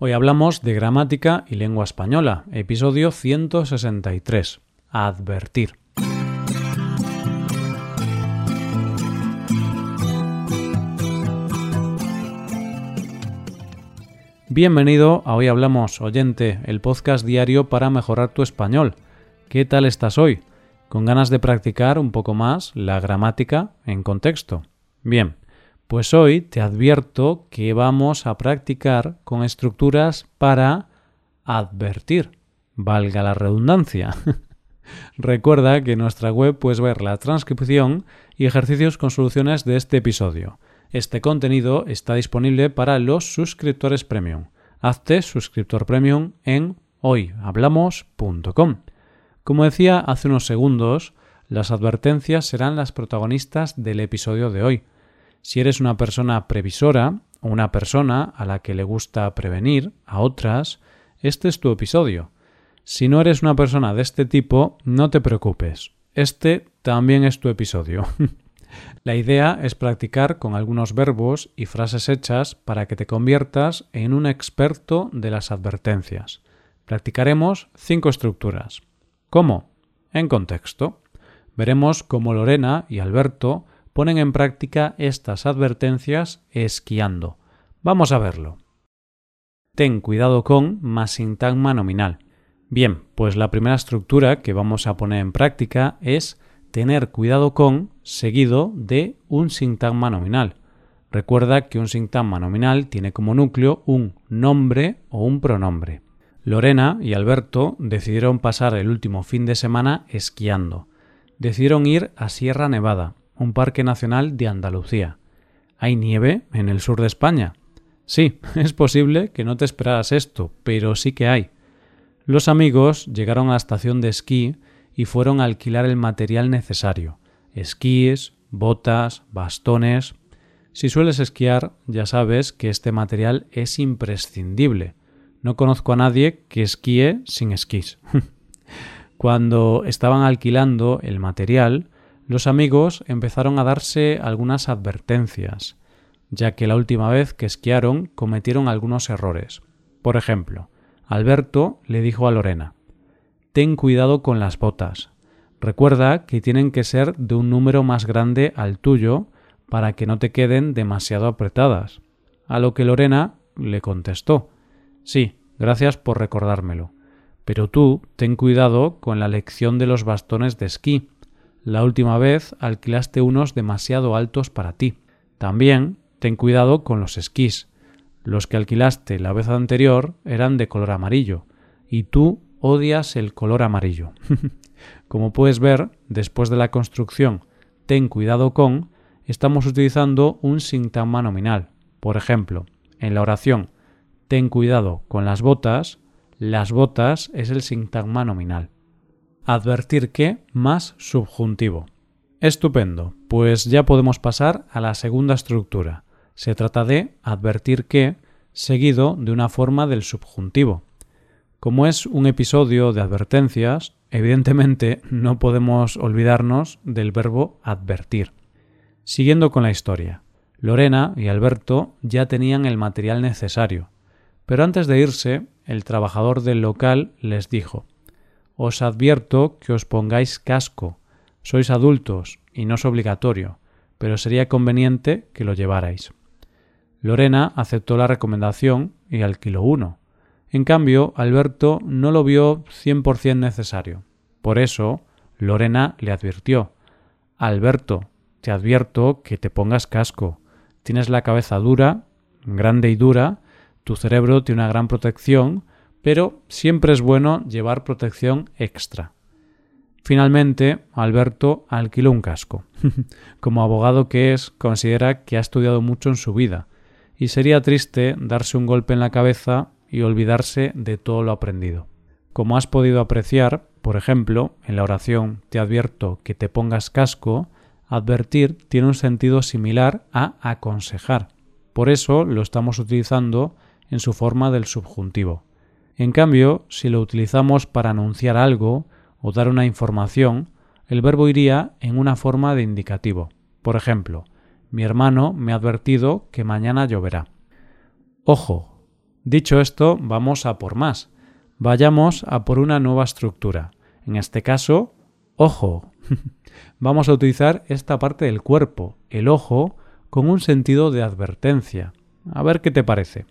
Hoy hablamos de gramática y lengua española, episodio 163. Advertir. Bienvenido a Hoy Hablamos, oyente, el podcast diario para mejorar tu español. ¿Qué tal estás hoy? ¿Con ganas de practicar un poco más la gramática en contexto? Bien, pues hoy te advierto que vamos a practicar con estructuras para advertir, valga la redundancia. Recuerda que en nuestra web puedes ver la transcripción y ejercicios con soluciones de este episodio. Este contenido está disponible para los suscriptores premium. Hazte suscriptor premium en hoyhablamos.com. Como decía hace unos segundos, las advertencias serán las protagonistas del episodio de hoy. Si eres una persona previsora o una persona a la que le gusta prevenir a otras, este es tu episodio. Si no eres una persona de este tipo, no te preocupes. Este también es tu episodio. La idea es practicar con algunos verbos y frases hechas para que te conviertas en un experto de las advertencias. Practicaremos cinco estructuras. ¿Cómo? En contexto. Veremos cómo Lorena y Alberto ponen en práctica estas advertencias esquiando. Vamos a verlo. Ten cuidado con más sintagma nominal. Bien, pues la primera estructura que vamos a poner en práctica es tener cuidado con seguido de un sintagma nominal. Recuerda que un sintagma nominal tiene como núcleo un nombre o un pronombre. Lorena y Alberto decidieron pasar el último fin de semana esquiando. Decidieron ir a Sierra Nevada un parque nacional de Andalucía. ¿Hay nieve en el sur de España? Sí, es posible que no te esperaras esto, pero sí que hay. Los amigos llegaron a la estación de esquí y fueron a alquilar el material necesario esquíes, botas, bastones. Si sueles esquiar, ya sabes que este material es imprescindible. No conozco a nadie que esquíe sin esquís. Cuando estaban alquilando el material, los amigos empezaron a darse algunas advertencias, ya que la última vez que esquiaron cometieron algunos errores. Por ejemplo, Alberto le dijo a Lorena Ten cuidado con las botas. Recuerda que tienen que ser de un número más grande al tuyo para que no te queden demasiado apretadas. A lo que Lorena le contestó Sí, gracias por recordármelo. Pero tú ten cuidado con la lección de los bastones de esquí la última vez alquilaste unos demasiado altos para ti. También ten cuidado con los esquís. Los que alquilaste la vez anterior eran de color amarillo, y tú odias el color amarillo. Como puedes ver, después de la construcción ten cuidado con, estamos utilizando un sintagma nominal. Por ejemplo, en la oración ten cuidado con las botas, las botas es el sintagma nominal advertir que más subjuntivo. Estupendo, pues ya podemos pasar a la segunda estructura. Se trata de advertir que seguido de una forma del subjuntivo. Como es un episodio de advertencias, evidentemente no podemos olvidarnos del verbo advertir. Siguiendo con la historia, Lorena y Alberto ya tenían el material necesario, pero antes de irse, el trabajador del local les dijo os advierto que os pongáis casco. Sois adultos y no es obligatorio, pero sería conveniente que lo llevarais. Lorena aceptó la recomendación y alquiló uno. En cambio, Alberto no lo vio cien por cien necesario. Por eso, Lorena le advirtió Alberto, te advierto que te pongas casco. Tienes la cabeza dura, grande y dura, tu cerebro tiene una gran protección, pero siempre es bueno llevar protección extra. Finalmente, Alberto alquiló un casco. Como abogado que es, considera que ha estudiado mucho en su vida, y sería triste darse un golpe en la cabeza y olvidarse de todo lo aprendido. Como has podido apreciar, por ejemplo, en la oración te advierto que te pongas casco, advertir tiene un sentido similar a aconsejar. Por eso lo estamos utilizando en su forma del subjuntivo. En cambio, si lo utilizamos para anunciar algo o dar una información, el verbo iría en una forma de indicativo. Por ejemplo, mi hermano me ha advertido que mañana lloverá. Ojo, Dicho esto, vamos a por más. Vayamos a por una nueva estructura. En este caso, ojo. vamos a utilizar esta parte del cuerpo, el ojo, con un sentido de advertencia. A ver qué te parece.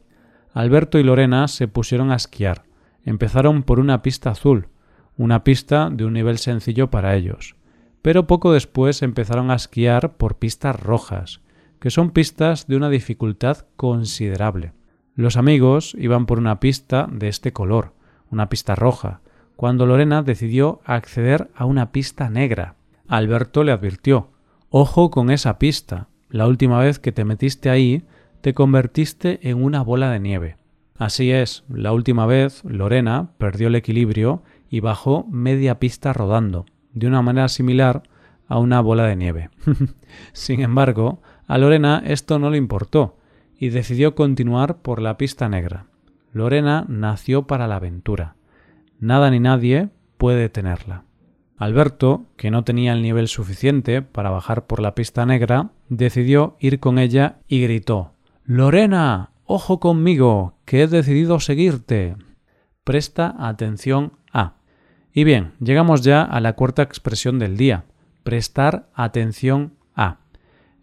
Alberto y Lorena se pusieron a esquiar. Empezaron por una pista azul, una pista de un nivel sencillo para ellos. Pero poco después empezaron a esquiar por pistas rojas, que son pistas de una dificultad considerable. Los amigos iban por una pista de este color, una pista roja, cuando Lorena decidió acceder a una pista negra. Alberto le advirtió Ojo con esa pista. La última vez que te metiste ahí, te convertiste en una bola de nieve. Así es, la última vez Lorena perdió el equilibrio y bajó media pista rodando, de una manera similar a una bola de nieve. Sin embargo, a Lorena esto no le importó y decidió continuar por la pista negra. Lorena nació para la aventura. Nada ni nadie puede detenerla. Alberto, que no tenía el nivel suficiente para bajar por la pista negra, decidió ir con ella y gritó Lorena, ojo conmigo, que he decidido seguirte. Presta atención a. Y bien, llegamos ya a la cuarta expresión del día, prestar atención a.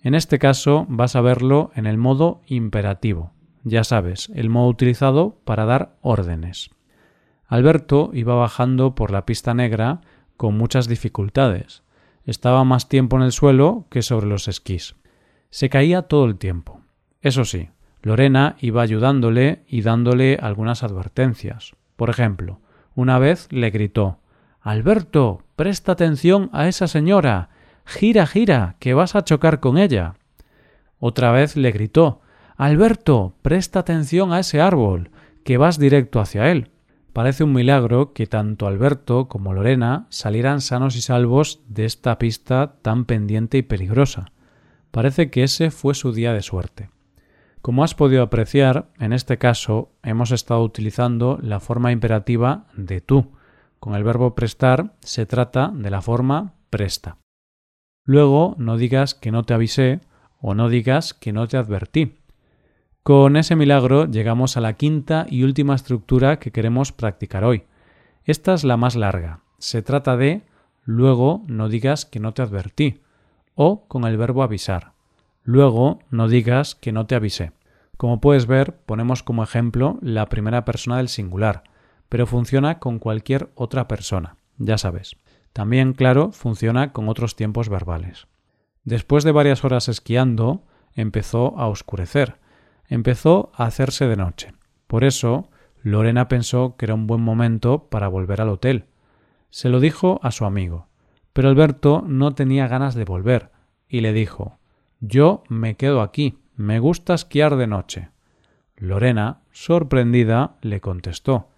En este caso vas a verlo en el modo imperativo. Ya sabes, el modo utilizado para dar órdenes. Alberto iba bajando por la pista negra con muchas dificultades. Estaba más tiempo en el suelo que sobre los esquís. Se caía todo el tiempo. Eso sí, Lorena iba ayudándole y dándole algunas advertencias. Por ejemplo, una vez le gritó Alberto, presta atención a esa señora. Gira, gira, que vas a chocar con ella. Otra vez le gritó Alberto, presta atención a ese árbol, que vas directo hacia él. Parece un milagro que tanto Alberto como Lorena salieran sanos y salvos de esta pista tan pendiente y peligrosa. Parece que ese fue su día de suerte. Como has podido apreciar, en este caso hemos estado utilizando la forma imperativa de tú. Con el verbo prestar se trata de la forma presta. Luego no digas que no te avisé o no digas que no te advertí. Con ese milagro llegamos a la quinta y última estructura que queremos practicar hoy. Esta es la más larga. Se trata de luego no digas que no te advertí o con el verbo avisar. Luego no digas que no te avisé. Como puedes ver, ponemos como ejemplo la primera persona del singular, pero funciona con cualquier otra persona, ya sabes. También, claro, funciona con otros tiempos verbales. Después de varias horas esquiando, empezó a oscurecer, empezó a hacerse de noche. Por eso, Lorena pensó que era un buen momento para volver al hotel. Se lo dijo a su amigo, pero Alberto no tenía ganas de volver, y le dijo Yo me quedo aquí, me gusta esquiar de noche. Lorena, sorprendida, le contestó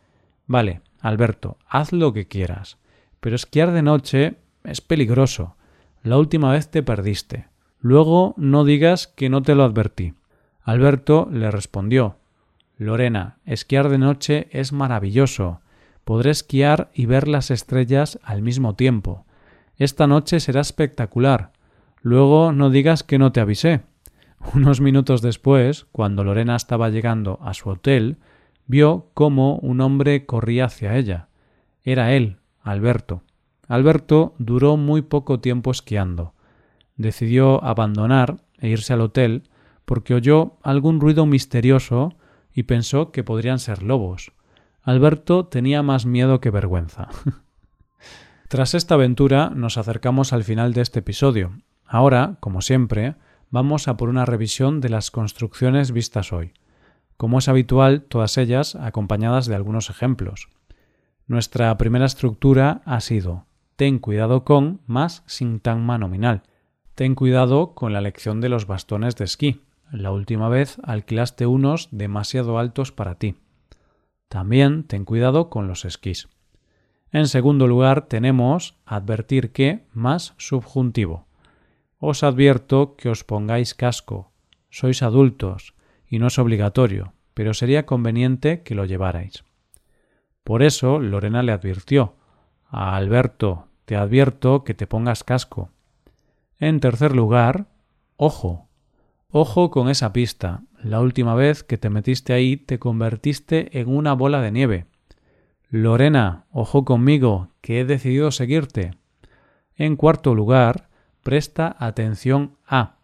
Vale, Alberto, haz lo que quieras, pero esquiar de noche es peligroso. La última vez te perdiste. Luego no digas que no te lo advertí. Alberto le respondió Lorena, esquiar de noche es maravilloso. Podré esquiar y ver las estrellas al mismo tiempo. Esta noche será espectacular. Luego no digas que no te avisé. Unos minutos después, cuando Lorena estaba llegando a su hotel, vio cómo un hombre corría hacia ella. Era él, Alberto. Alberto duró muy poco tiempo esquiando. Decidió abandonar e irse al hotel porque oyó algún ruido misterioso y pensó que podrían ser lobos. Alberto tenía más miedo que vergüenza. Tras esta aventura nos acercamos al final de este episodio. Ahora, como siempre, vamos a por una revisión de las construcciones vistas hoy. Como es habitual, todas ellas acompañadas de algunos ejemplos. Nuestra primera estructura ha sido ten cuidado con más sintagma nominal. Ten cuidado con la elección de los bastones de esquí. La última vez alquilaste unos demasiado altos para ti. También ten cuidado con los esquís. En segundo lugar tenemos advertir que más subjuntivo. Os advierto que os pongáis casco. Sois adultos y no es obligatorio, pero sería conveniente que lo llevarais. Por eso Lorena le advirtió a Alberto, te advierto que te pongas casco. En tercer lugar, ojo, Ojo con esa pista. la última vez que te metiste ahí te convertiste en una bola de nieve. Lorena, ojo conmigo, que he decidido seguirte. En cuarto lugar, presta atención a.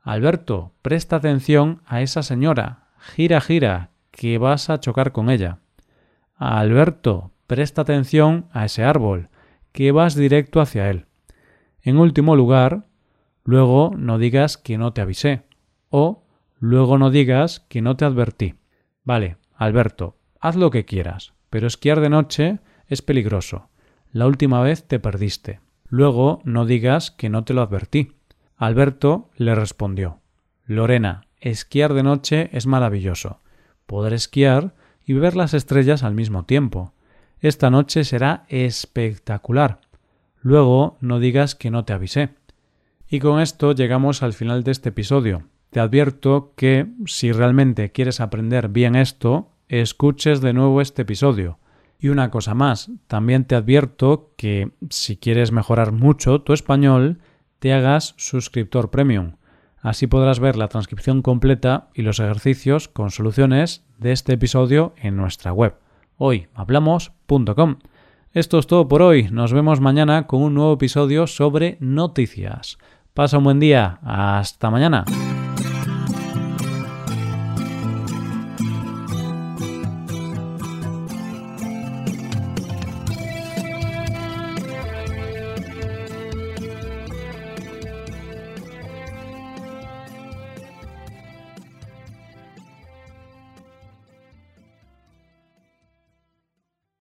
Alberto, presta atención a esa señora. Gira, gira, que vas a chocar con ella. Alberto, presta atención a ese árbol, que vas directo hacia él. En último lugar, luego no digas que no te avisé. O luego no digas que no te advertí. Vale, Alberto, haz lo que quieras, pero esquiar de noche es peligroso. La última vez te perdiste. Luego no digas que no te lo advertí. Alberto le respondió Lorena, esquiar de noche es maravilloso. Poder esquiar y ver las estrellas al mismo tiempo. Esta noche será espectacular. Luego no digas que no te avisé. Y con esto llegamos al final de este episodio. Te advierto que si realmente quieres aprender bien esto, escuches de nuevo este episodio. Y una cosa más, también te advierto que si quieres mejorar mucho tu español, te hagas suscriptor premium. Así podrás ver la transcripción completa y los ejercicios con soluciones de este episodio en nuestra web hoyhablamos.com. Esto es todo por hoy. Nos vemos mañana con un nuevo episodio sobre noticias. Pasa un buen día. Hasta mañana.